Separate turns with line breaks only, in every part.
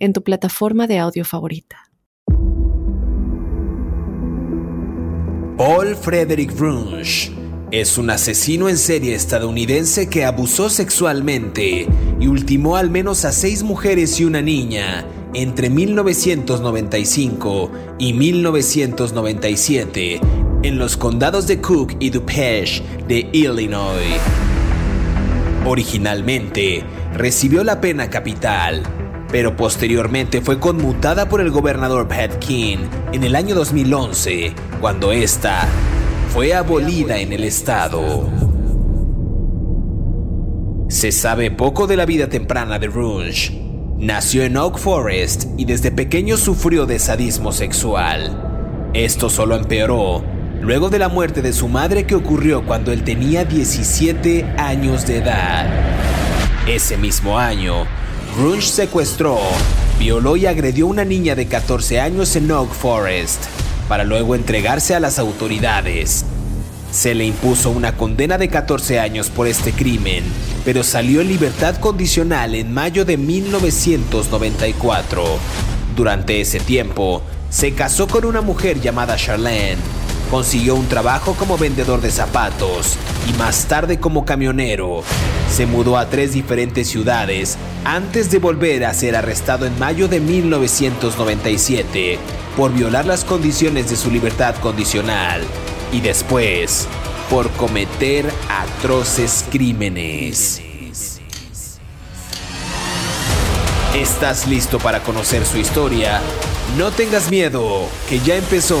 en tu plataforma de audio favorita.
Paul Frederick Brunsch es un asesino en serie estadounidense que abusó sexualmente y ultimó al menos a seis mujeres y una niña entre 1995 y 1997 en los condados de Cook y DuPage de Illinois. Originalmente recibió la pena capital pero posteriormente fue conmutada por el gobernador Pat King en el año 2011, cuando esta fue abolida en el estado. Se sabe poco de la vida temprana de Rouge. Nació en Oak Forest y desde pequeño sufrió de sadismo sexual. Esto solo empeoró luego de la muerte de su madre que ocurrió cuando él tenía 17 años de edad. Ese mismo año, Grunge secuestró, violó y agredió a una niña de 14 años en Oak Forest, para luego entregarse a las autoridades. Se le impuso una condena de 14 años por este crimen, pero salió en libertad condicional en mayo de 1994. Durante ese tiempo, se casó con una mujer llamada Charlene, consiguió un trabajo como vendedor de zapatos y más tarde como camionero. Se mudó a tres diferentes ciudades antes de volver a ser arrestado en mayo de 1997 por violar las condiciones de su libertad condicional y después por cometer atroces crímenes. ¿Estás listo para conocer su historia? No tengas miedo, que ya empezó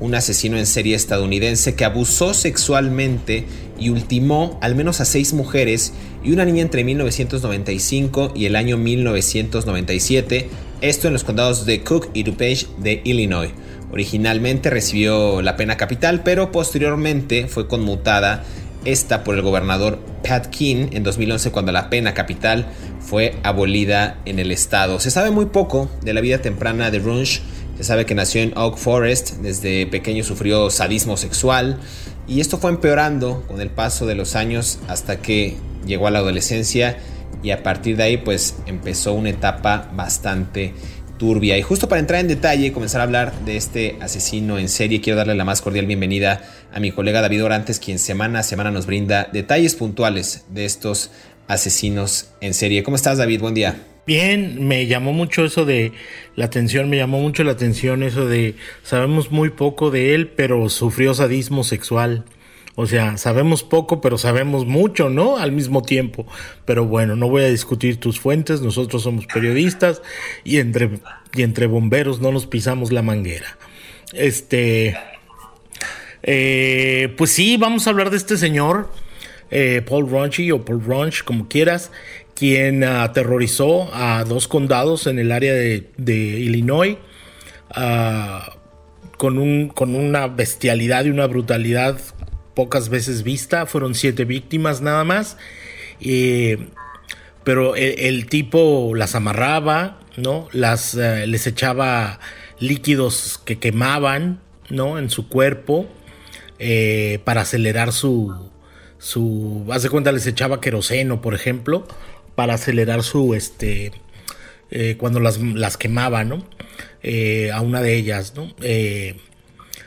un asesino en serie estadounidense que abusó sexualmente y ultimó al menos a seis mujeres y una niña entre 1995 y el año 1997, esto en los condados de Cook y DuPage de Illinois. Originalmente recibió la pena capital, pero posteriormente fue conmutada esta por el gobernador Pat King en 2011 cuando la pena capital fue abolida en el estado. Se sabe muy poco de la vida temprana de Runge se sabe que nació en Oak Forest, desde pequeño sufrió sadismo sexual y esto fue empeorando con el paso de los años hasta que llegó a la adolescencia y a partir de ahí pues empezó una etapa bastante turbia. Y justo para entrar en detalle y comenzar a hablar de este asesino en serie, quiero darle la más cordial bienvenida a mi colega David Orantes, quien semana a semana nos brinda detalles puntuales de estos asesinos en serie. ¿Cómo estás David? Buen día.
Bien, me llamó mucho eso de la atención, me llamó mucho la atención eso de sabemos muy poco de él, pero sufrió sadismo sexual. O sea, sabemos poco, pero sabemos mucho, ¿no? Al mismo tiempo. Pero bueno, no voy a discutir tus fuentes, nosotros somos periodistas y entre, y entre bomberos no nos pisamos la manguera. Este. Eh, pues sí, vamos a hablar de este señor, eh, Paul Runchy o Paul Runch, como quieras, quien aterrorizó a dos condados en el área de, Illinois ah, con, un, con una bestialidad y una brutalidad pocas veces vista. Fueron siete víctimas nada más. pero el, tipo las amarraba, ¿no? Eh, les echaba líquidos que quemaban. En su cuerpo eh, para acelerar su, su, hace cuenta les echaba queroseno, por ejemplo, para acelerar su, este, eh, cuando las, las, quemaba, ¿no? Eh, a una de ellas, ¿no? Eh,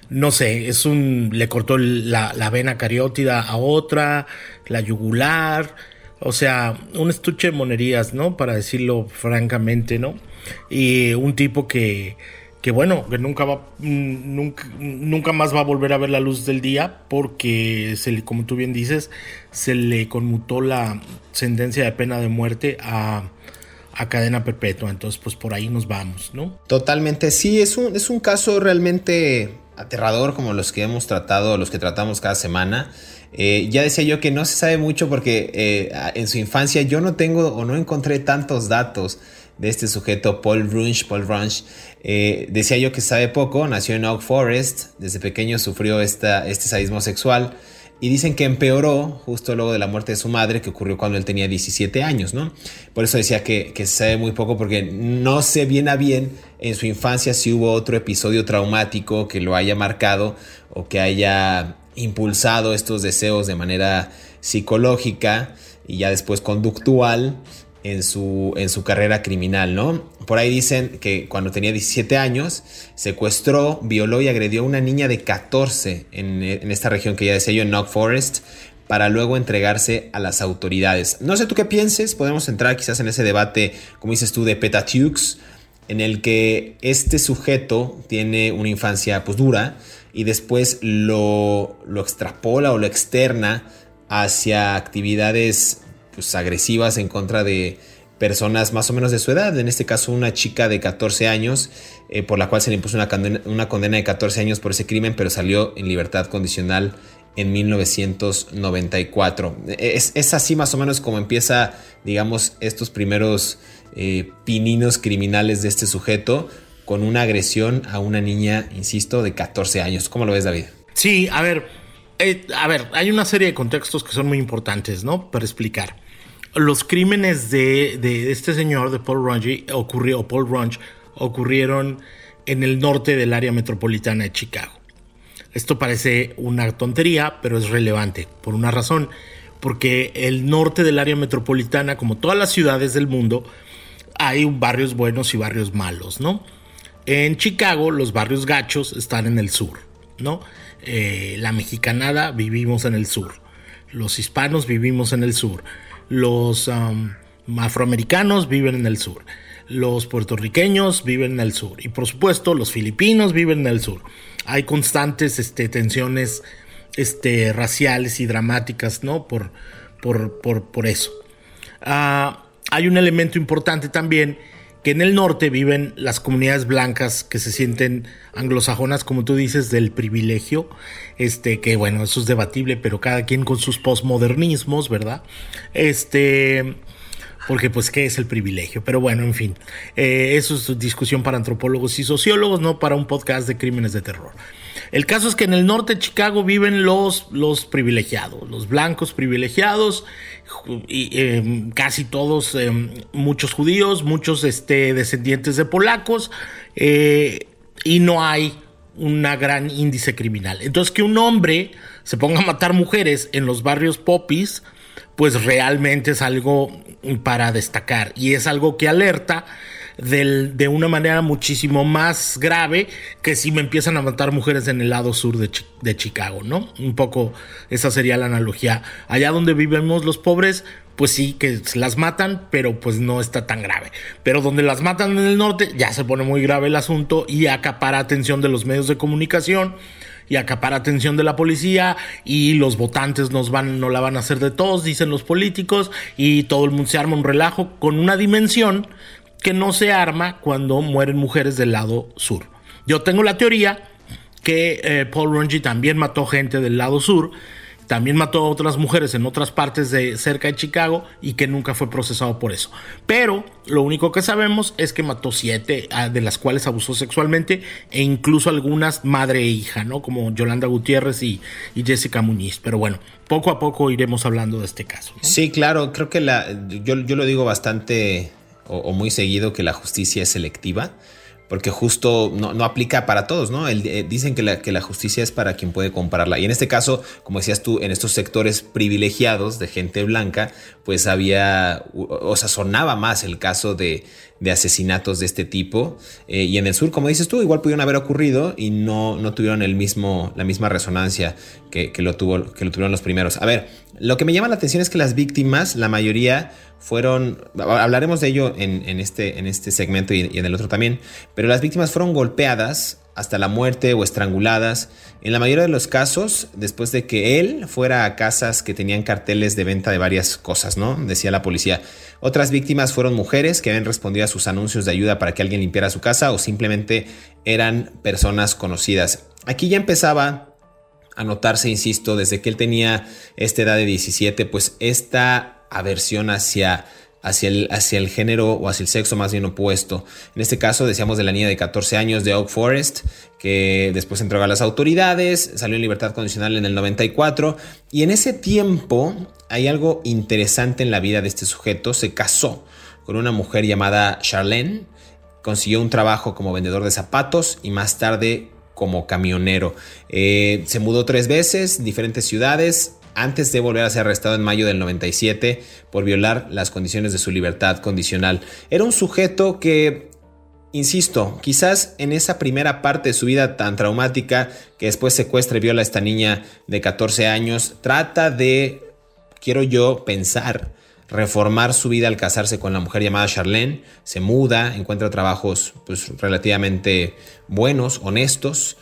no sé, es un, le cortó la, la, vena cariótida a otra, la yugular, o sea, un estuche de monerías, ¿no? Para decirlo francamente, ¿no? Y un tipo que, que bueno, que nunca va, mm, nunca, nunca más va a volver a ver la luz del día porque, se como tú bien dices, se le conmutó la sentencia de pena de muerte a, a cadena perpetua. Entonces, pues por ahí nos vamos, ¿no?
Totalmente, sí, es un, es un caso realmente aterrador como los que hemos tratado, los que tratamos cada semana. Eh, ya decía yo que no se sabe mucho porque eh, en su infancia yo no tengo o no encontré tantos datos de este sujeto, Paul Runch. Paul Runch, eh, decía yo que sabe poco, nació en Oak Forest, desde pequeño sufrió esta, este sadismo sexual y dicen que empeoró justo luego de la muerte de su madre, que ocurrió cuando él tenía 17 años, ¿no? Por eso decía que, que sabe muy poco, porque no sé bien a bien en su infancia si hubo otro episodio traumático que lo haya marcado o que haya impulsado estos deseos de manera psicológica y ya después conductual en su, en su carrera criminal, ¿no? Por ahí dicen que cuando tenía 17 años, secuestró, violó y agredió a una niña de 14 en, esta región que ya decía yo, en Knock Forest, para luego entregarse a las autoridades. No sé tú qué pienses, podemos entrar quizás en ese debate, como dices tú, de Petatux, en el que este sujeto tiene una infancia pues dura y después lo, lo extrapola o lo externa hacia actividades pues, agresivas en contra de personas más o menos de su edad, en este caso una chica de 14 años, eh, por la cual se le impuso una condena, una condena de 14 años por ese crimen, pero salió en libertad condicional en 1994. Es, es así más o menos como empieza, digamos, estos primeros eh, pininos criminales de este sujeto con una agresión a una niña, insisto, de 14 años. ¿Cómo lo ves, David?
Sí, a ver, eh, a ver, hay una serie de contextos que son muy importantes, ¿no? Para explicar los crímenes de, este señor, de Paul Runge, ocurrieron en el norte del área metropolitana de Chicago. Esto parece una tontería, pero es relevante por una razón, porque el norte del área metropolitana, como todas las ciudades del mundo, hay barrios buenos y barrios malos, ¿no? En Chicago los barrios gachos están en el sur, ¿no? Eh, la mexicanada vivimos en el sur, los hispanos vivimos en el sur, los afroamericanos viven en el sur, los puertorriqueños viven en el sur y por supuesto los filipinos viven en el sur. Hay constantes este, tensiones este, raciales y dramáticas, ¿no? Por, por, por, eso. Ah, hay un elemento importante también que en el norte viven las comunidades blancas que se sienten anglosajonas, como tú dices, del privilegio, este, que bueno, eso es debatible, pero cada quien con sus posmodernismos, ¿verdad? Este, porque pues, ¿qué es el privilegio? Pero bueno, en fin, eh, eso es discusión para antropólogos y sociólogos, no para un podcast de crímenes de terror. El caso es que en el norte de Chicago viven los, los privilegiados, los blancos privilegiados, y, em, casi todos, em, muchos judíos, muchos este, descendientes de polacos, eh, y no hay un gran índice criminal. Entonces que un hombre se ponga a matar mujeres en los barrios popis, pues realmente es algo para destacar y es algo que alerta de una manera muchísimo más grave que si me empiezan a matar mujeres en el lado sur de, de Chicago, ¿no? Un poco esa sería la analogía. Allá donde vivimos los pobres, pues sí que las matan, pero pues no está tan grave. Pero donde las matan en el norte, ya se pone muy grave el asunto y acapara atención de los medios de comunicación y acapara atención de la policía y los votantes nos van, no la van a hacer de todos, dicen los políticos, y todo el mundo se arma un relajo con una dimensión que no se arma cuando mueren mujeres del lado sur. Yo tengo la teoría que eh, Paul Runge también mató gente del lado sur, también mató a otras mujeres en otras partes de cerca de Chicago y que nunca fue procesado por eso. Pero lo único que sabemos es que mató siete, ah, de las cuales abusó sexualmente e incluso algunas madre e hija, ¿no? Como Yolanda Gutiérrez y, Jessica Muñiz. Pero bueno, poco a poco iremos hablando de este caso.
Sí, claro, creo que la, yo, yo lo digo bastante o, muy seguido que la justicia es selectiva, porque justo no, aplica para todos, ¿no? Eh, dicen que la, que la justicia es para quien puede comprarla. Y en este caso, como decías tú, en estos sectores privilegiados de gente blanca, pues había, o, sea, sonaba más el caso de, de asesinatos de este tipo. Eh, y en el sur, como dices tú, igual pudieron haber ocurrido y no, no tuvieron el mismo, la misma resonancia que, lo tuvo, que lo tuvieron los primeros. A ver, lo que me llama la atención es que las víctimas, la mayoría fueron, hablaremos de ello en, este, en este segmento y en el otro también, pero las víctimas fueron golpeadas hasta la muerte o estranguladas. En la mayoría de los casos, después de que él fuera a casas que tenían carteles de venta de varias cosas, ¿no? Decía la policía. Otras víctimas fueron mujeres que habían respondido a sus anuncios de ayuda para que alguien limpiara su casa o simplemente eran personas conocidas. Aquí ya empezaba a notarse, insisto, desde que él tenía esta edad de 17, pues esta aversión hacia hacia el, hacia el género o hacia el sexo más bien opuesto. En este caso decíamos de la niña de 14 años de Oak Forest, que después entró a las autoridades, salió en libertad condicional en el 94, y en ese tiempo hay algo interesante en la vida de este sujeto, se casó con una mujer llamada Charlene, consiguió un trabajo como vendedor de zapatos y más tarde como camionero. Eh, se mudó tres veces, diferentes ciudades, antes de volver a ser arrestado en mayo del 97 por violar las condiciones de su libertad condicional. Era un sujeto que, insisto, quizás en esa primera parte de su vida tan traumática, que después secuestra y viola a esta niña de 14 años, trata de, quiero yo pensar, reformar su vida al casarse con la mujer llamada Charlene, se muda, encuentra trabajos pues, relativamente buenos, honestos,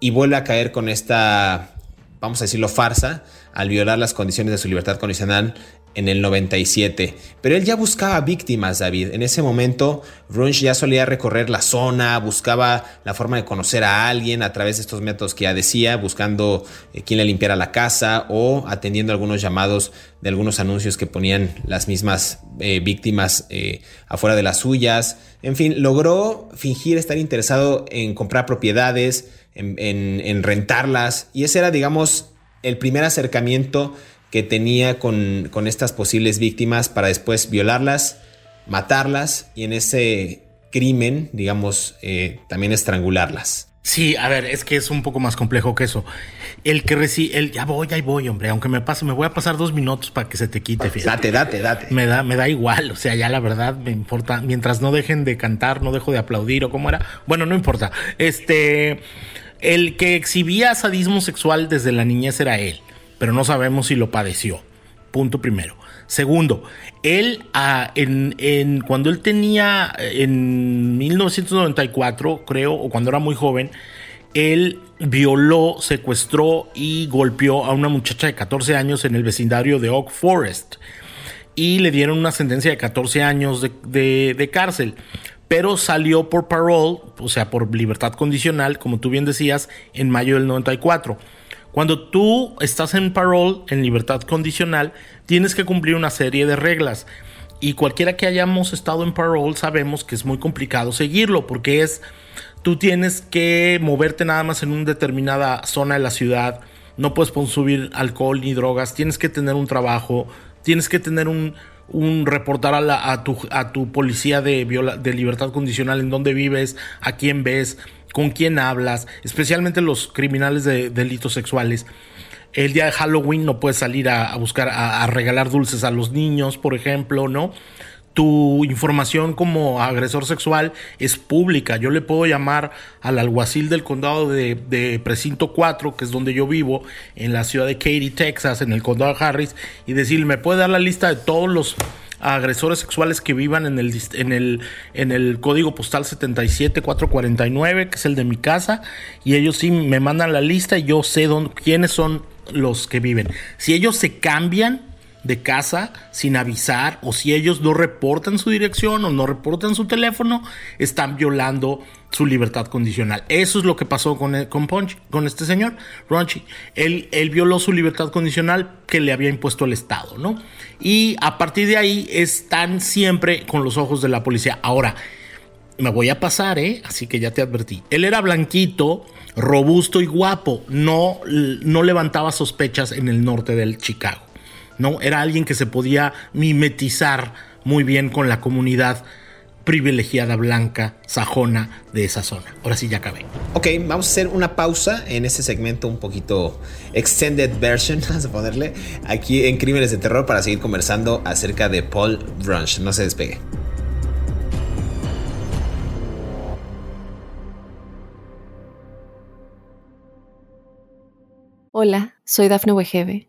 y vuelve a caer con esta, vamos a decirlo, farsa al violar las condiciones de su libertad condicional en el 97. Pero él ya buscaba víctimas, David. En ese momento, Runch ya solía recorrer la zona, buscaba la forma de conocer a alguien a través de estos métodos que ya decía, buscando eh, quién le limpiara la casa o atendiendo algunos llamados de algunos anuncios que ponían las mismas eh, víctimas eh, afuera de las suyas. En fin, logró fingir estar interesado en comprar propiedades, en rentarlas, y ese era, digamos, el primer acercamiento que tenía con, estas posibles víctimas para después violarlas, matarlas y en ese crimen, digamos, eh, también estrangularlas.
Sí, a ver, es que es un poco más complejo que eso. El que recibe, el ya voy, ahí voy, hombre, aunque me pase, me voy a pasar dos minutos para que se te quite.
Date, date, date.
Me da, me da igual, o sea, ya la verdad me importa, mientras no dejen de cantar, no dejo de aplaudir o cómo era. Bueno, no importa. Este, el que exhibía sadismo sexual desde la niñez era él pero no sabemos si lo padeció. Punto primero. Segundo, él ah, en, cuando él tenía en 1994, creo, o cuando era muy joven, él violó, secuestró y golpeó a una muchacha de 14 años en el vecindario de Oak Forest. Y le dieron una sentencia de 14 años de cárcel. Pero salió por parole, o sea, por libertad condicional, como tú bien decías, en mayo del 94. Cuando tú estás en parole, en libertad condicional, tienes que cumplir una serie de reglas. Y cualquiera que hayamos estado en parole sabemos que es muy complicado seguirlo porque es, tú tienes que moverte nada más en una determinada zona de la ciudad, no puedes consumir alcohol ni drogas, tienes que tener un trabajo, tienes que tener un, un reportar a, a, tu, a tu policía de, de libertad condicional en dónde vives, a quién ves, con quién hablas, especialmente los criminales de delitos sexuales. El día de Halloween no puedes salir a, buscar, a, regalar dulces a los niños, por ejemplo, ¿no? Tu información como agresor sexual es pública. Yo le puedo llamar al alguacil del condado de, Precinto 4, que es donde yo vivo, en la ciudad de Katy, Texas, en el condado de Harris, y decirle, ¿me puede dar la lista de todos los agresores sexuales que vivan en el, en el, en el código postal 77449, que es el de mi casa, y ellos sí me mandan la lista y yo sé dónde, quiénes son los que viven. Si ellos se cambian, de casa sin avisar o si ellos no reportan su dirección o no reportan su teléfono, están violando su libertad condicional. Eso es lo que pasó con, con, con este señor, Ronchi. Él, él violó su libertad condicional que le había impuesto el Estado, ¿no? Y a partir de ahí están siempre con los ojos de la policía. Ahora, me voy a pasar, ¿eh? Así que ya te advertí. Él era blanquito, robusto y guapo. No, no levantaba sospechas en el norte del Chicago. ¿no? Era alguien que se podía mimetizar muy bien con la comunidad privilegiada blanca sajona de esa zona. Ahora sí ya acabé.
Ok, vamos a hacer una pausa en este segmento un poquito extended version, vamos a ponerle, aquí en Crímenes de Terror para seguir conversando acerca de Paul Brunch. No se despegue.
Hola, soy Dafne Wegebe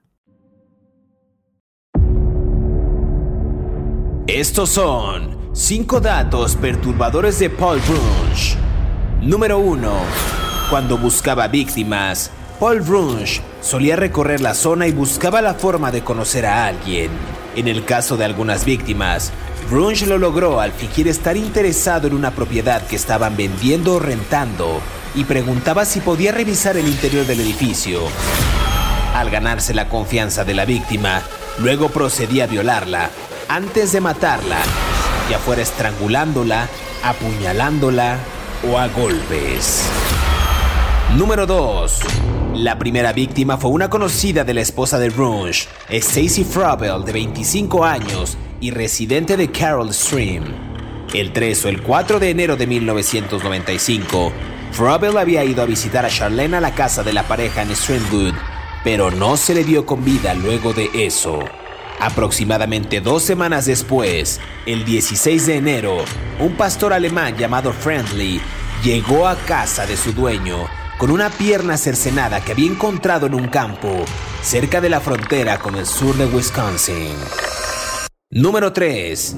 Estos son 5 datos perturbadores de Paul Brunsch. Número 1. Cuando buscaba víctimas, Paul Brunsch solía recorrer la zona y buscaba la forma de conocer a alguien. En el caso de algunas víctimas, Brunsch lo logró al fingir estar interesado en una propiedad que estaban vendiendo o rentando y preguntaba si podía revisar el interior del edificio. Al ganarse la confianza de la víctima, luego procedía a violarla antes de matarla, ya fuera estrangulándola, apuñalándola o a golpes. Número 2. La primera víctima fue una conocida de la esposa de Runge, Stacy Frobel, de 25 años y residente de Carroll Stream. El 3 o el 4 de enero de 1995, Frobel había ido a visitar a Charlene a la casa de la pareja en Streamwood, pero no se le dio con vida luego de eso. Aproximadamente dos semanas después, el 16 de enero, un pastor alemán llamado Friendly llegó a casa de su dueño con una pierna cercenada que había encontrado en un campo cerca de la frontera con el sur de Wisconsin. Número 3.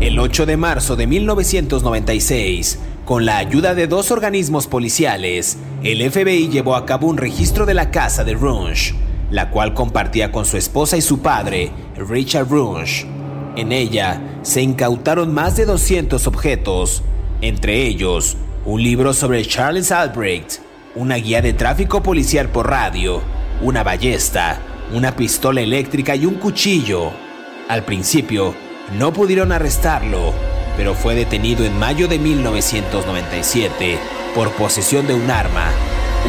El 8 de marzo de 1996, con la ayuda de dos organismos policiales, el FBI llevó a cabo un registro de la casa de Runge, la cual compartía con su esposa y su padre, Richard Runge. En ella se incautaron más de 200 objetos, entre ellos un libro sobre Charles Albrecht, una guía de tráfico policial por radio, una ballesta, una pistola eléctrica y un cuchillo. Al principio, no pudieron arrestarlo, pero fue detenido en mayo de 1997 por posesión de un arma,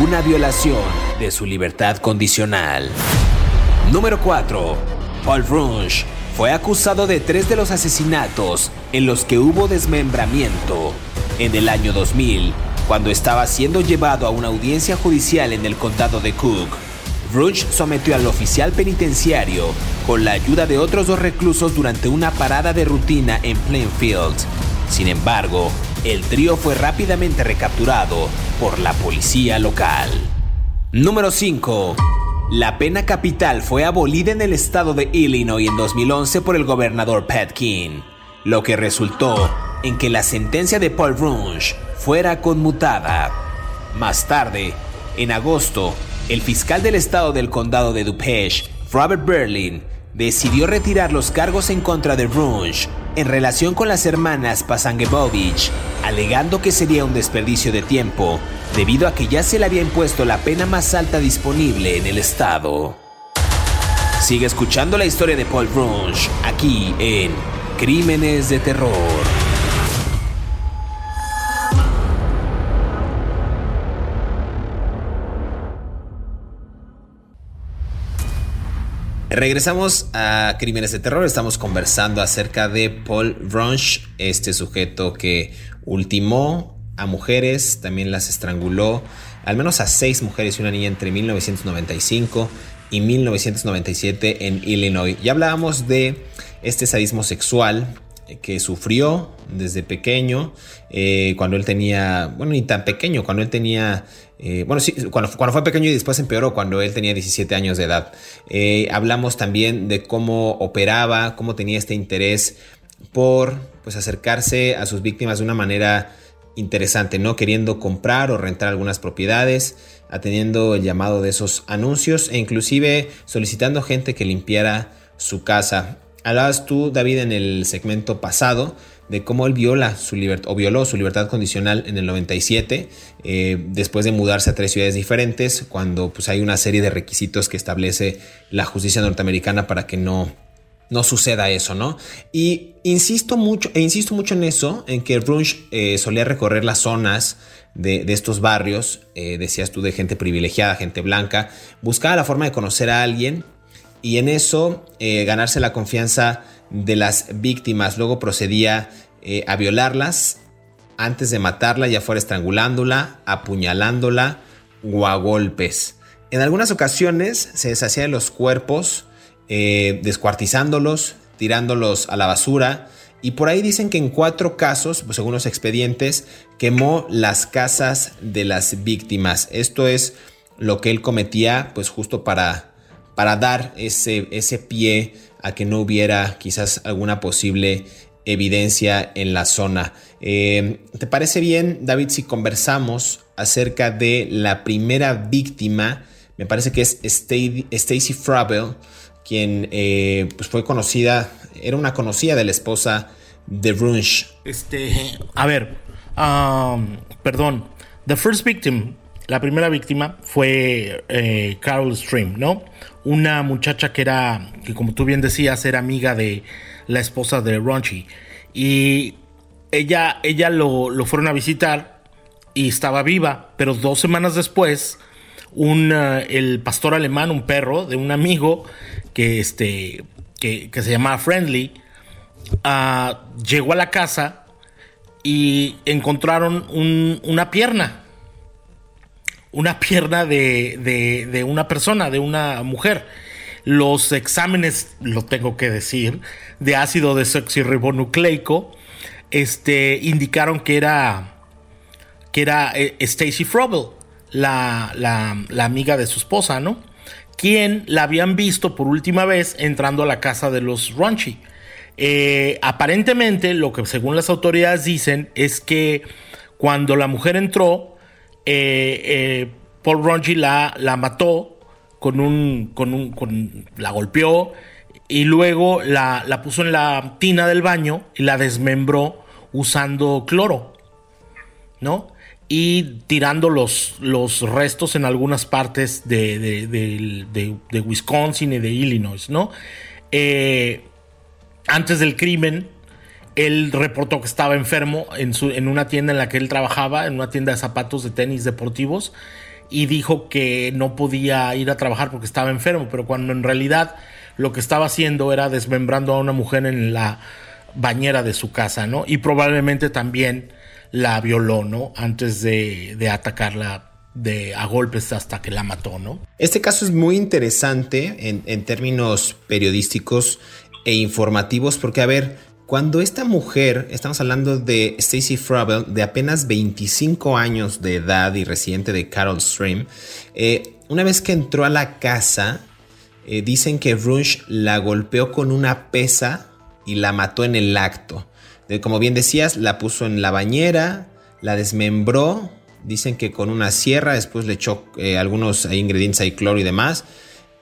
una violación de su libertad condicional. Número 4. Paul Runge fue acusado de tres de los asesinatos en los que hubo desmembramiento. En el año 2000, cuando estaba siendo llevado a una audiencia judicial en el condado de Cook, Runge sometió al oficial penitenciario con la ayuda de otros dos reclusos durante una parada de rutina en Plainfield. Sin embargo, el trío fue rápidamente recapturado por la policía local. Número 5. La pena capital fue abolida en el estado de Illinois en 2011 por el gobernador Pat King, lo que resultó en que la sentencia de Paul Runge fuera conmutada. Más tarde, en agosto, el fiscal del estado del condado de DuPage, Robert Berlin, decidió retirar los cargos en contra de Runge en relación con las hermanas Pasangebovich, alegando que sería un desperdicio de tiempo debido a que ya se le había impuesto la pena más alta disponible en el estado. Sigue escuchando la historia de Paul Runge aquí en Crímenes de Terror. Regresamos a Crímenes de Terror. Estamos conversando acerca de Paul Brunch, este sujeto que ultimó a mujeres, también las estranguló, al menos a seis mujeres y una niña entre 1995 y 1997 en Illinois. Ya hablábamos de este sadismo sexual que sufrió desde pequeño, eh, cuando él tenía, bueno, ni tan pequeño, cuando él tenía, eh, bueno, sí, cuando, fue pequeño y después empeoró, cuando él tenía 17 años de edad. Eh, hablamos también de cómo operaba, cómo tenía este interés por pues, acercarse a sus víctimas de una manera interesante, ¿no? Queriendo comprar o rentar algunas propiedades, atendiendo el llamado de esos anuncios e inclusive solicitando gente que limpiara su casa. Hablabas tú, David, en el segmento pasado de cómo él viola su libertad violó su libertad condicional en el 97 eh, después de mudarse a tres ciudades diferentes cuando pues hay una serie de requisitos que establece la justicia norteamericana para que no no suceda eso, ¿no? Y insisto mucho, e insisto mucho en eso, en que Runch eh, solía recorrer las zonas de, estos barrios, eh, decías tú, de gente privilegiada, gente blanca, buscaba la forma de conocer a alguien y en eso eh, ganarse la confianza de las víctimas. Luego procedía a violarlas antes de matarla, ya fuera estrangulándola, apuñalándola o a golpes. En algunas ocasiones se deshacía de los cuerpos, eh, descuartizándolos, tirándolos a la basura. Y por ahí dicen que en cuatro casos, pues según los expedientes, quemó las casas de las víctimas. Esto es lo que él cometía, pues justo para, para dar ese, ese pie a que no hubiera quizás alguna posible evidencia en la zona. Eh, ¿Te parece bien, David, si conversamos acerca de la primera víctima? Me parece que es Stacy Frabel, quien eh, pues fue conocida, era una conocida de la esposa de Runch.
Este, a ver, um, perdón, the first victim, la primera víctima fue eh, Carol Stream, ¿no? Una muchacha que era, que como tú bien decías, era amiga de la esposa de Runchy. Y ella, ella lo, lo fueron a visitar y estaba viva, pero dos semanas después, un, eh, el pastor alemán, un perro de un amigo que, este, que, se llamaba Friendly, ah, llegó a la casa y encontraron una pierna. Una pierna de, de, una persona, de una mujer. Los exámenes, lo tengo que decir, de ácido desoxirribonucleico, este, indicaron que era, que era eh, Stacy Frobel, la, la, amiga de su esposa, ¿no? Quien la habían visto por última vez entrando a la casa de los Runchy. Eh, aparentemente, lo que según las autoridades dicen es que cuando la mujer entró, eh, Paul Runchy la, la mató con un, con un, la golpeó y luego la, la puso en la tina del baño y la desmembró usando cloro, ¿no? Y tirando los, los restos en algunas partes de, de, Wisconsin y de Illinois, ¿no? Eh, antes del crimen, él reportó que estaba enfermo en, su, en una tienda en la que él trabajaba, en una tienda de zapatos de tenis deportivos, y dijo que no podía ir a trabajar porque estaba enfermo, pero cuando en realidad lo que estaba haciendo era desmembrando a una mujer en la bañera de su casa, ¿no? Y probablemente también la violó, ¿no? Antes de, atacarla de, a golpes hasta que la mató, ¿no?
Este caso es muy interesante en, términos periodísticos e informativos porque, a ver, cuando esta mujer, estamos hablando de Stacy Frabel, de apenas 25 años de edad y residente de Carol Stream, eh, una vez que entró a la casa, eh, dicen que Rush la golpeó con una pesa y la mató en el acto. como bien decías, la puso en la bañera, la desmembró. Dicen que con una sierra, después le echó eh, algunos ingredientes, hay cloro y demás.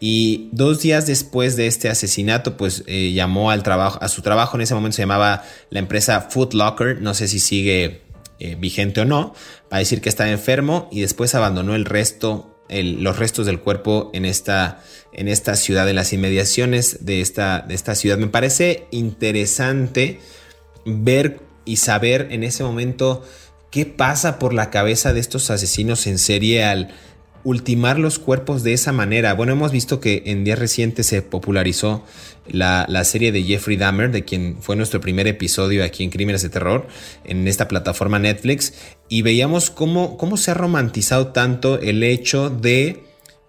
Y dos días después de este asesinato, pues eh, llamó al trabajo, a su trabajo. En ese momento se llamaba la empresa Foot Locker. No sé si sigue vigente o no. Para decir que estaba enfermo y después abandonó el resto los restos del cuerpo en esta, en esta ciudad, en las inmediaciones de esta, de esta ciudad. Me parece interesante ver y saber en ese momento qué pasa por la cabeza de estos asesinos en serie al ultimar los cuerpos de esa manera. Bueno, hemos visto que en días recientes se popularizó la, serie de Jeffrey Dahmer, de quien fue nuestro primer episodio aquí en Crímenes de Terror, en esta plataforma Netflix, y veíamos cómo, cómo se ha romantizado tanto el hecho de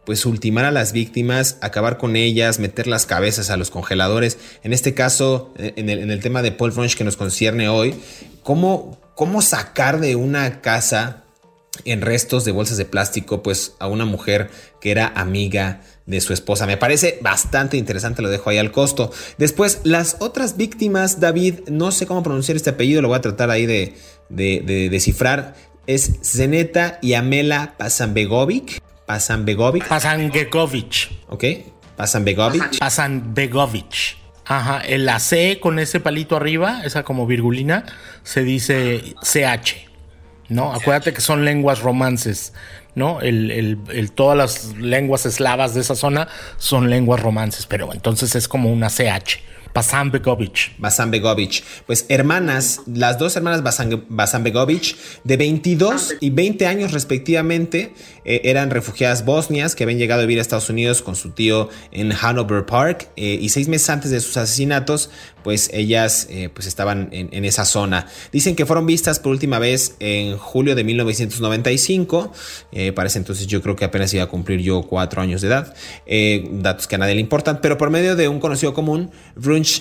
pues ultimar a las víctimas, acabar con ellas, meter las cabezas a los congeladores. En este caso, en el, tema de Paul French que nos concierne hoy, cómo, cómo sacar de una casa en restos de bolsas de plástico, pues a una mujer que era amiga de su esposa. Me parece bastante interesante, lo dejo ahí al costo. Después, las otras víctimas, David, no sé cómo pronunciar este apellido, lo voy a tratar ahí de, de, descifrar. Es Zeneta y Amela Pasanbegovic. Pasanbegovic.
Pasanbegovic.
Ok. Pasanbegovic.
Pasanbegovic. Ajá, el la C con ese palito arriba, esa como virgulina, se dice CH. ¿No? Acuérdate que son lenguas romances, ¿no? El, todas las lenguas eslavas de esa zona son lenguas romances, pero entonces es como una CH. Basanbegovich.
Basanbegovich. Pues hermanas, las dos hermanas Basanbegovich, de 22 y 20 años respectivamente, eh, eran refugiadas bosnias que habían llegado a vivir a Estados Unidos con su tío en Hanover Park eh, y seis meses antes de sus asesinatos, pues ellas eh, pues estaban en, esa zona. Dicen que fueron vistas por última vez en julio de 1995. para ese entonces yo creo que apenas iba a cumplir yo cuatro años de edad. datos que a nadie le importan, pero por medio de un conocido común,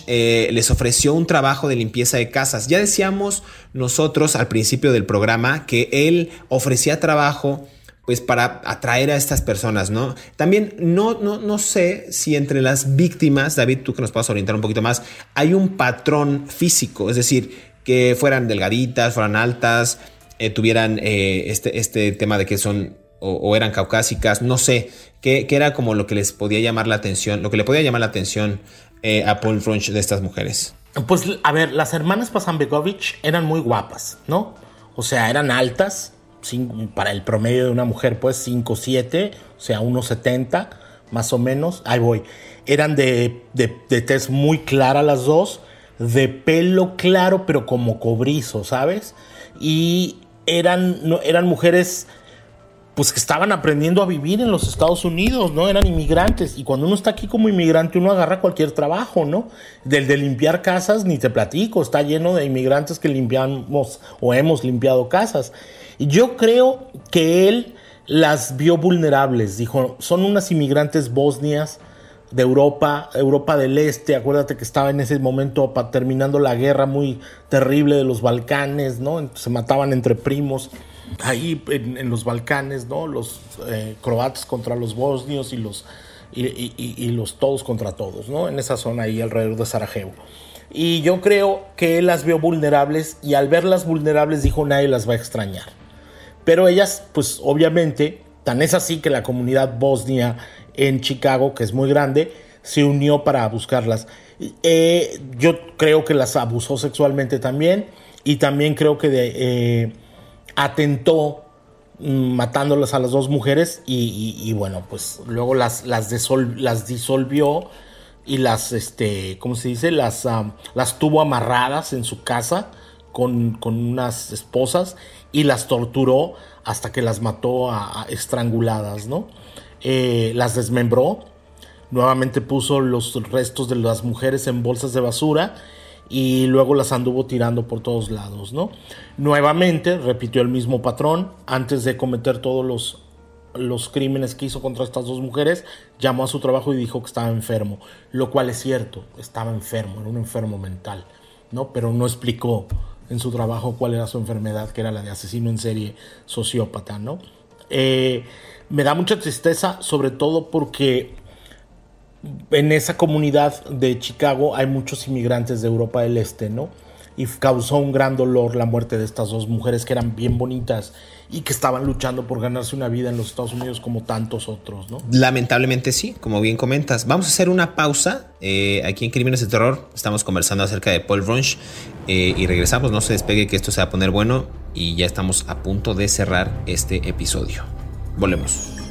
eh, les ofreció un trabajo de limpieza de casas. Ya decíamos nosotros al principio del programa que él ofrecía trabajo pues para atraer a estas personas, ¿no? También no, no, no sé si entre las víctimas, David, tú que nos puedas orientar un poquito más, hay un patrón físico, es decir, que fueran delgaditas, fueran altas, eh, tuvieran eh, este, este tema de que son o, eran caucásicas, no sé, qué era como lo que les podía llamar la atención, lo que le podía llamar la atención eh, a Paul French de estas mujeres?
Pues a ver, las hermanas Pasambegovich eran muy guapas, ¿no? O sea, eran altas, para el promedio de una mujer, pues 5, 7, o sea, 1,70 más o menos. Ahí voy. Eran de, de, de tez muy clara las dos, de pelo claro, pero como cobrizo, ¿sabes? Y eran, no, eran mujeres pues que estaban aprendiendo a vivir en los Estados Unidos, ¿no? Eran inmigrantes. Y cuando uno está aquí como inmigrante, uno agarra cualquier trabajo, ¿no? Del de limpiar casas, ni te platico, está lleno de inmigrantes que limpiamos o hemos limpiado casas. Y yo creo que él las vio vulnerables, dijo, son unas inmigrantes bosnias de Europa, Europa del Este, acuérdate que estaba en ese momento terminando la guerra muy terrible de los Balcanes, ¿no? Se mataban entre primos ahí en, los Balcanes, ¿no? Los eh, croatas contra los bosnios y los, y, los todos contra todos, ¿no? En esa zona ahí alrededor de Sarajevo. Y yo creo que él las vio vulnerables y al verlas vulnerables dijo nadie las va a extrañar. Pero ellas, pues obviamente, tan es así que la comunidad bosnia en Chicago, que es muy grande, se unió para buscarlas. Eh, yo creo que las abusó sexualmente también y también creo que de, eh, atentó mm, matándolas a las dos mujeres y, bueno, pues luego las, las, las, disolvió y las, este, ¿cómo se dice? Las, las tuvo amarradas en su casa con, unas esposas y las torturó hasta que las mató a, estranguladas, ¿no? Eh, las desmembró, nuevamente puso los restos de las mujeres en bolsas de basura y luego las anduvo tirando por todos lados, ¿no? Nuevamente repitió el mismo patrón antes de cometer todos los, los crímenes que hizo contra estas dos mujeres, llamó a su trabajo y dijo que estaba enfermo, lo cual es cierto, estaba enfermo, era un enfermo mental, ¿no? Pero no explicó en su trabajo cuál era su enfermedad, que era la de asesino en serie sociópata, ¿no? Eh, me da mucha tristeza, sobre todo porque en esa comunidad de Chicago hay muchos inmigrantes de Europa del Este, ¿no? Y causó un gran dolor la muerte de estas dos mujeres que eran bien bonitas y que estaban luchando por ganarse una vida en los Estados Unidos como tantos otros, ¿no?
Lamentablemente sí, como bien comentas. Vamos a hacer una pausa eh, aquí en Crímenes de Terror. Estamos conversando acerca de Paul Brunch eh, y regresamos. No se despegue que esto se va a poner bueno y ya estamos a punto de cerrar este episodio. Volvemos.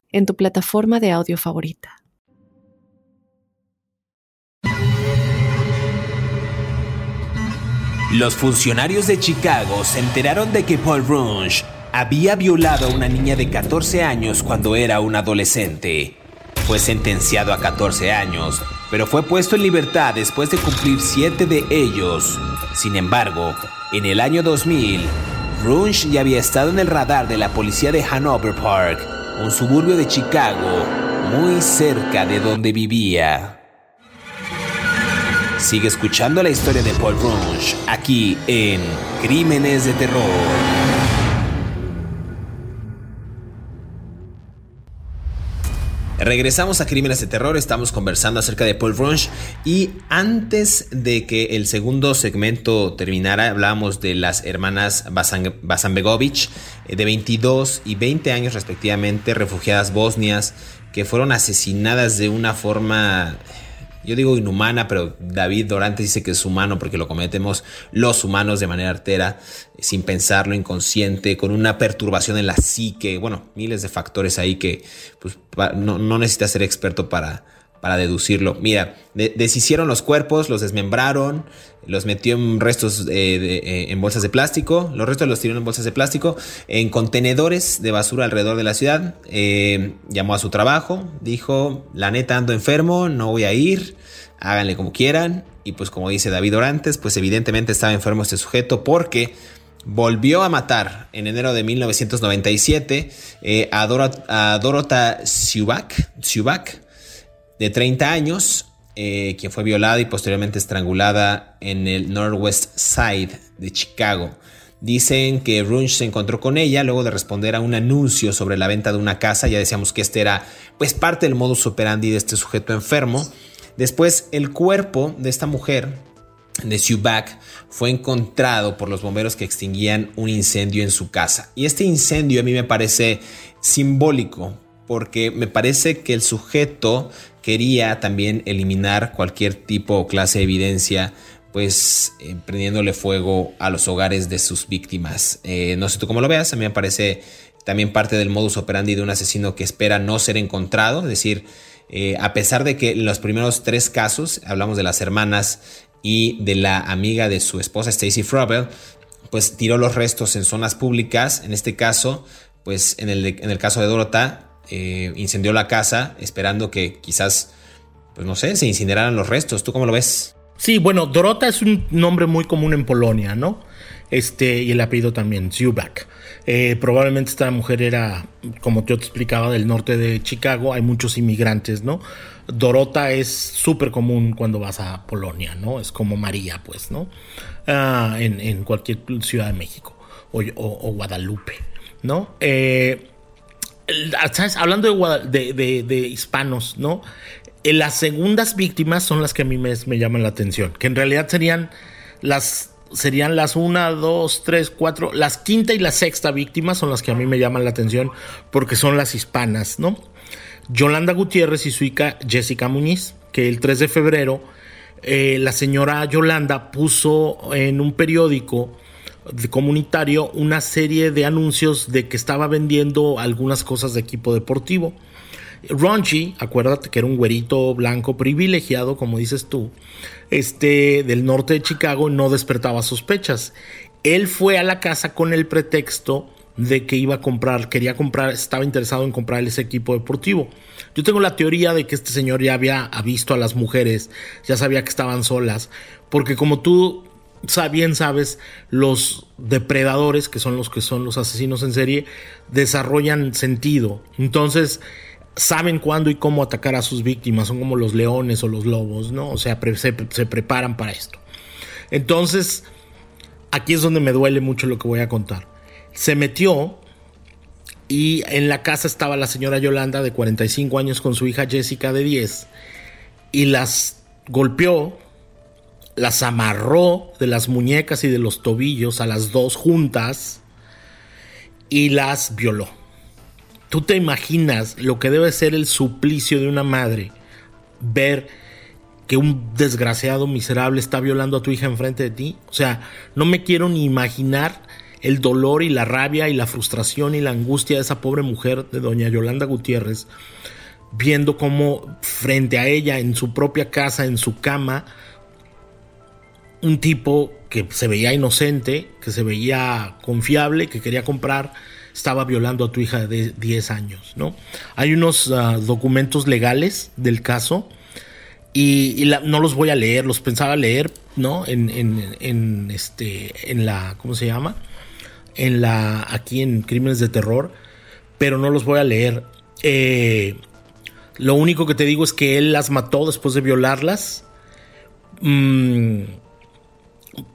en tu plataforma de audio favorita.
Los funcionarios de Chicago se enteraron de que Paul Runge había violado a una niña de 14 años cuando era un adolescente. Fue sentenciado a 14 años, pero fue puesto en libertad después de cumplir 7 de ellos. Sin embargo, en el año 2000, Runge ya había estado en el radar de la policía de Hanover Park un suburbio de Chicago, muy cerca de donde vivía. Sigue escuchando la historia de Paul Runge aquí en Crímenes de Terror. Regresamos a Crímenes de Terror, estamos conversando acerca de Paul Runch y antes de que el segundo segmento terminara hablábamos de las hermanas Basanbegovich eh, de 22 y 20 años respectivamente, refugiadas bosnias que fueron asesinadas de una forma yo digo inhumana, pero David Dorante dice que es humano porque lo cometemos los humanos de manera artera, sin pensarlo, inconsciente, con una perturbación en la psique, bueno, miles de factores ahí que pues, no, no necesitas ser experto para, para deducirlo. Mira, deshicieron los cuerpos, los desmembraron, los metió en restos eh, en bolsas de plástico, los restos los tiró en bolsas de plástico, en contenedores de basura alrededor de la ciudad. Eh, llamó a su trabajo, dijo, la neta ando enfermo, no voy a ir, háganle como quieran. Y pues como dice David Orantes, pues evidentemente estaba enfermo este sujeto porque volvió a matar en enero de 1997 eh, a, a, Dorota Subak, de 30 años, eh, quien fue violada y posteriormente estrangulada en el Northwest Side de Chicago. Dicen que Runch se encontró con ella luego de responder a un anuncio sobre la venta de una casa. Ya decíamos que este era pues parte del modus operandi de este sujeto enfermo. Después el cuerpo de esta mujer de Subak fue encontrado por los bomberos que extinguían un incendio en su casa. Y este incendio a mí me parece simbólico porque me parece que el sujeto quería también eliminar cualquier tipo o clase de evidencia pues eh, prendiéndole fuego a los hogares de sus víctimas. Eh, no sé tú cómo lo veas, a mí me parece también parte del modus operandi de un asesino que espera no ser encontrado, es decir, eh, a pesar de que en los primeros tres casos, hablamos de las hermanas y de la amiga de su esposa Stacy Frobel, pues tiró los restos en zonas públicas, en este caso, pues en el, en el caso de Dorota, eh, incendió la casa esperando que quizás, pues no sé, se incineraran los restos. ¿Tú cómo lo ves?
Sí, bueno, Dorota es un nombre muy común en Polonia, ¿no? Este, y el apellido también, Zubak. Eh, probablemente esta mujer era, como yo te explicaba, del norte de Chicago, hay muchos inmigrantes, ¿no? Dorota es súper común cuando vas a Polonia, ¿no? Es como María, pues, ¿no? Ah, en, cualquier ciudad de México o, Guadalupe, ¿no? Eh, Hablando de, hispanos, ¿no? Eh, las segundas víctimas son las que a mí me, llaman la atención, que en realidad serían las serían las una, dos, tres, cuatro, las quinta y la sexta víctimas son las que a mí me llaman la atención porque son las hispanas, ¿no? Yolanda Gutiérrez y su hija Jessica Muñiz, que el 3 de febrero eh, la señora Yolanda puso en un periódico comunitario una serie de anuncios de que estaba vendiendo algunas cosas de equipo deportivo. Ronchi, acuérdate que era un güerito blanco privilegiado, como dices tú, este del norte de Chicago no despertaba sospechas. Él fue a la casa con el pretexto de que iba a comprar, quería comprar, estaba interesado en comprar ese equipo deportivo. Yo tengo la teoría de que este señor ya había visto a las mujeres, ya sabía que estaban solas, porque como tú bien sabes, los depredadores, que son los que son los asesinos en serie, desarrollan sentido. Entonces, saben cuándo y cómo atacar a sus víctimas. Son como los leones o los lobos, ¿no? O sea, se, se preparan para esto. Entonces, aquí es donde me duele mucho lo que voy a contar. Se metió y en la casa estaba la señora Yolanda de 45 años con su hija Jessica de 10 y las golpeó las amarró de las muñecas y de los tobillos a las dos juntas y las violó. ¿Tú te imaginas lo que debe ser el suplicio de una madre ver que un desgraciado miserable está violando a tu hija enfrente de ti? O sea, no me quiero ni imaginar el dolor y la rabia y la frustración y la angustia de esa pobre mujer de doña Yolanda Gutiérrez, viendo cómo frente a ella en su propia casa, en su cama, un tipo que se veía inocente, que se veía confiable, que quería comprar, estaba violando a tu hija de 10 años, ¿no? Hay unos ah, documentos legales del caso y, no los voy a leer, los pensaba leer, ¿no? En, en, este, en la, ¿cómo se llama? En la, aquí en Crímenes de Terror, pero no los voy a leer. Eh, lo único que te digo es que él las mató después de violarlas. Mm,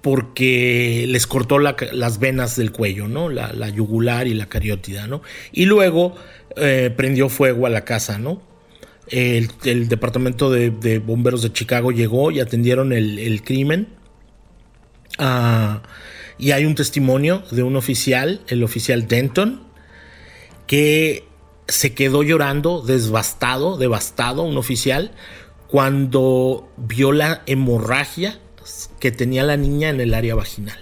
porque les cortó las venas del cuello, ¿no? La, yugular y la cariótida, ¿no? Y luego eh, prendió fuego a la casa, ¿no? El, departamento de, bomberos de Chicago llegó y atendieron el, crimen. Ah, y hay un testimonio de un oficial, el oficial Denton, que se quedó llorando, devastado, devastado, un oficial, cuando vio la hemorragia que tenía la niña en el área vaginal.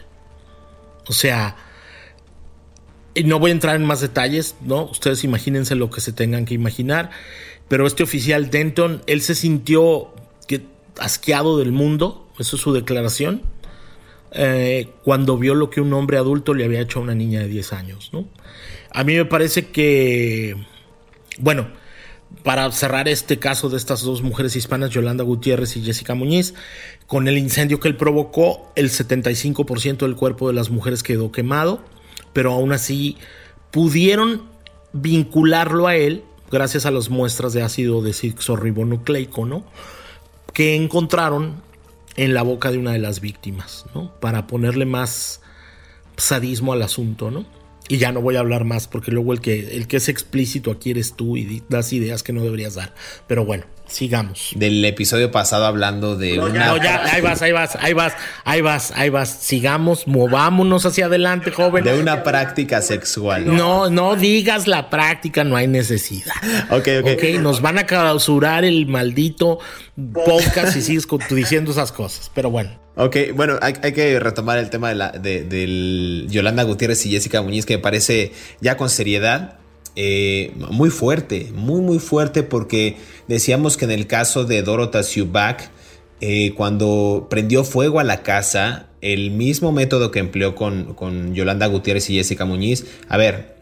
O sea, no voy a entrar en más detalles, ¿no? Ustedes imagínense lo que se tengan que imaginar. Pero este oficial Denton, él se sintió asqueado del mundo, eso es su declaración, eh, cuando vio lo que un hombre adulto le había hecho a una niña de 10 años, ¿no? A mí me parece que, bueno, para cerrar este caso de estas dos mujeres hispanas, Yolanda Gutiérrez y Jessica Muñiz, con el incendio que él provocó, el 75% del cuerpo de las mujeres quedó quemado, pero aún así pudieron vincularlo a él gracias a las muestras de ácido desoxirribonucleico, ¿no? Que encontraron en la boca de una de las víctimas, ¿no? Para ponerle más sadismo al asunto, ¿no? Y ya no voy a hablar más porque luego el que, el que es explícito aquí eres tú y das ideas que no deberías dar. Pero bueno, sigamos.
Del episodio pasado hablando de una...
no, ya, ahí vas, ahí vas, ahí vas, ahí vas, ahí vas. Sigamos, movámonos hacia adelante, joven.
De una práctica sexual.
No, no digas la práctica, no hay necesidad.
Ok, ok. Ok,
nos van a clausurar el maldito podcast si sigues diciendo esas cosas. Pero bueno.
Ok, bueno, hay, que retomar el tema de, la, de, Yolanda Gutiérrez y Jessica Muñiz, que me parece ya con seriedad eh, muy fuerte, muy, muy fuerte, porque decíamos que en el caso de Dorota Subak, eh, cuando prendió fuego a la casa, el mismo método que empleó con, con Yolanda Gutiérrez y Jessica Muñiz, a ver,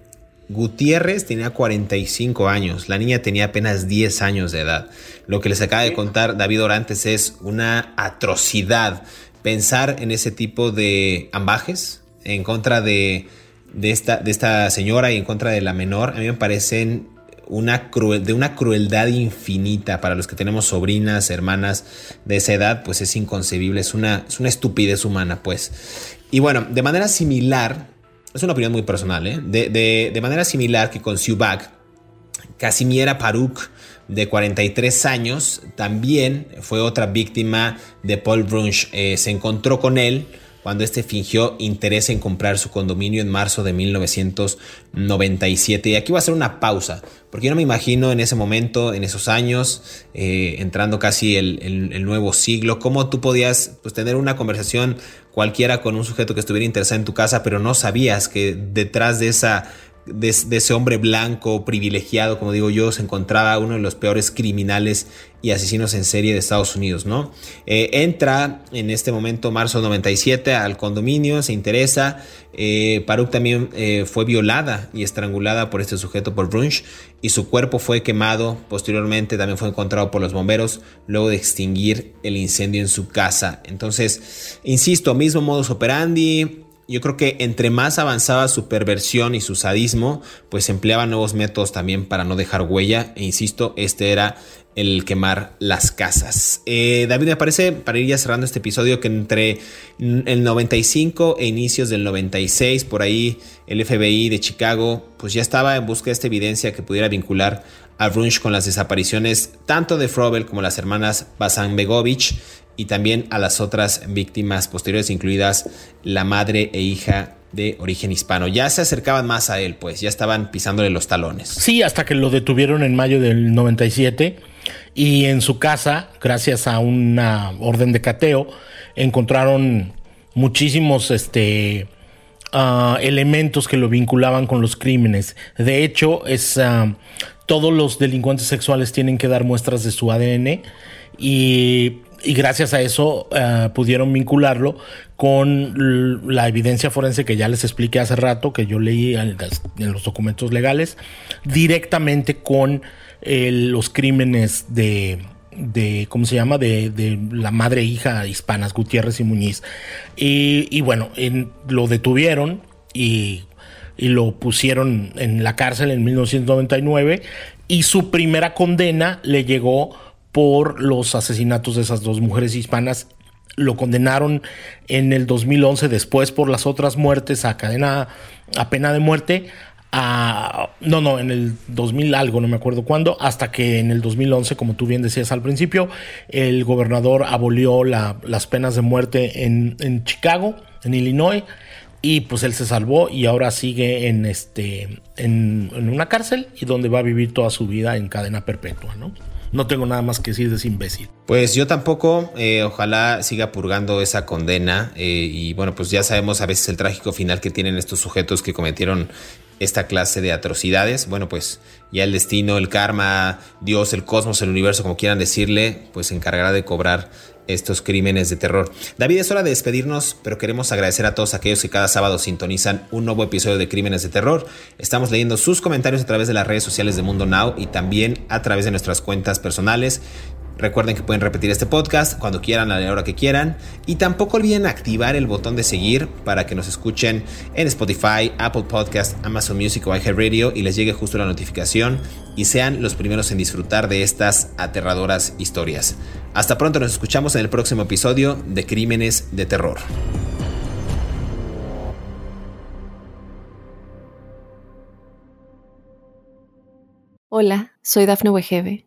Gutiérrez tenía 45 años, la niña tenía apenas 10 años de edad. Lo que les acaba de contar David Orantes es una atrocidad. Pensar en ese tipo de ambajes en contra de, esta, de esta señora y en contra de la menor, a mí me parecen una de una crueldad infinita para los que tenemos sobrinas, hermanas de esa edad, pues es inconcebible, es una, es una estupidez humana, pues. Y bueno, de manera similar, es una opinión muy personal, ¿eh? de, manera similar que con Subak, Casimiera Paruk, de 43 años, también fue otra víctima de Paul Brunsch. Eh, se encontró con él cuando este fingió interés en comprar su condominio en marzo de 1997. Y aquí va a hacer una pausa, porque yo no me imagino en ese momento, en esos años, eh, entrando casi el, nuevo siglo, cómo tú podías pues, tener una conversación cualquiera con un sujeto que estuviera interesado en tu casa, pero no sabías que detrás de esa de, ese hombre blanco privilegiado, como digo yo, se encontraba uno de los peores criminales y asesinos en serie de Estados Unidos, ¿no? Eh, entra en este momento, marzo 97, al condominio, se interesa. Eh, Paruk también eh, fue violada y estrangulada por este sujeto, por Brunch, y su cuerpo fue quemado. Posteriormente también fue encontrado por los bomberos luego de extinguir el incendio en su casa. Entonces, insisto, mismo modus operandi, yo creo que entre más avanzaba su perversión y su sadismo, pues empleaba nuevos métodos también para no dejar huella. E insisto, este era el quemar las casas. Eh, David, me parece, para ir ya cerrando este episodio, que entre el 95 e inicios del 96, por ahí el FBI de Chicago, pues ya estaba en busca de esta evidencia que pudiera vincular a Brunch con las desapariciones tanto de Frobel como las hermanas Basan Begovich y también a las otras víctimas posteriores, incluidas la madre e hija de origen hispano. Ya se acercaban más a él, pues ya estaban pisándole los talones.
Sí, hasta que lo detuvieron en mayo del 97 y en su casa, gracias a una orden de cateo, encontraron muchísimos este, ah, elementos que lo vinculaban con los crímenes. De hecho, es, ah, todos los delincuentes sexuales tienen que dar muestras de su ADN y y gracias a eso eh, pudieron vincularlo con la evidencia forense que ya les expliqué hace rato, que yo leí en, los documentos legales, directamente con eh, los crímenes de, de, ¿cómo se llama? De, de, la madre e hija hispanas, Gutiérrez y Muñiz. Y, bueno, lo detuvieron y, y, lo pusieron en la cárcel en 1999 y su primera condena le llegó por los asesinatos de esas dos mujeres hispanas. Lo condenaron en el 2011, después por las otras muertes a cadena, a pena de muerte. no, no, en el 2000 algo, no me acuerdo cuándo, hasta que en el 2011, como tú bien decías al principio, el gobernador abolió las penas de muerte en, en Chicago, en Illinois, y pues él se salvó y ahora sigue en este en, una cárcel y donde va a vivir toda su vida en cadena perpetua, ¿no? No tengo nada más que decir de ese imbécil.
Pues yo tampoco, eh, ojalá siga purgando esa condena eh, y bueno, pues ya sabemos a veces el trágico final que tienen estos sujetos que cometieron esta clase de atrocidades. Bueno, pues ya el destino, el karma, Dios, el cosmos, el universo, como quieran decirle, pues se encargará de cobrar estos crímenes de terror. David, es hora de despedirnos, pero queremos agradecer a todos aquellos que cada sábado sintonizan un nuevo episodio de Crímenes de Terror. Estamos leyendo sus comentarios a través de las redes sociales de Mundo Now y también a través de nuestras cuentas personales. Recuerden que pueden repetir este podcast cuando quieran, a la hora que quieran. Y tampoco olviden activar el botón de seguir para que nos escuchen en Spotify, Apple Podcast, Amazon Music o iHeartRadio y les llegue justo la notificación y sean los primeros en disfrutar de estas aterradoras historias. Hasta pronto, nos escuchamos en el próximo episodio de Crímenes de Terror.
Hola, soy Dafne Wegebe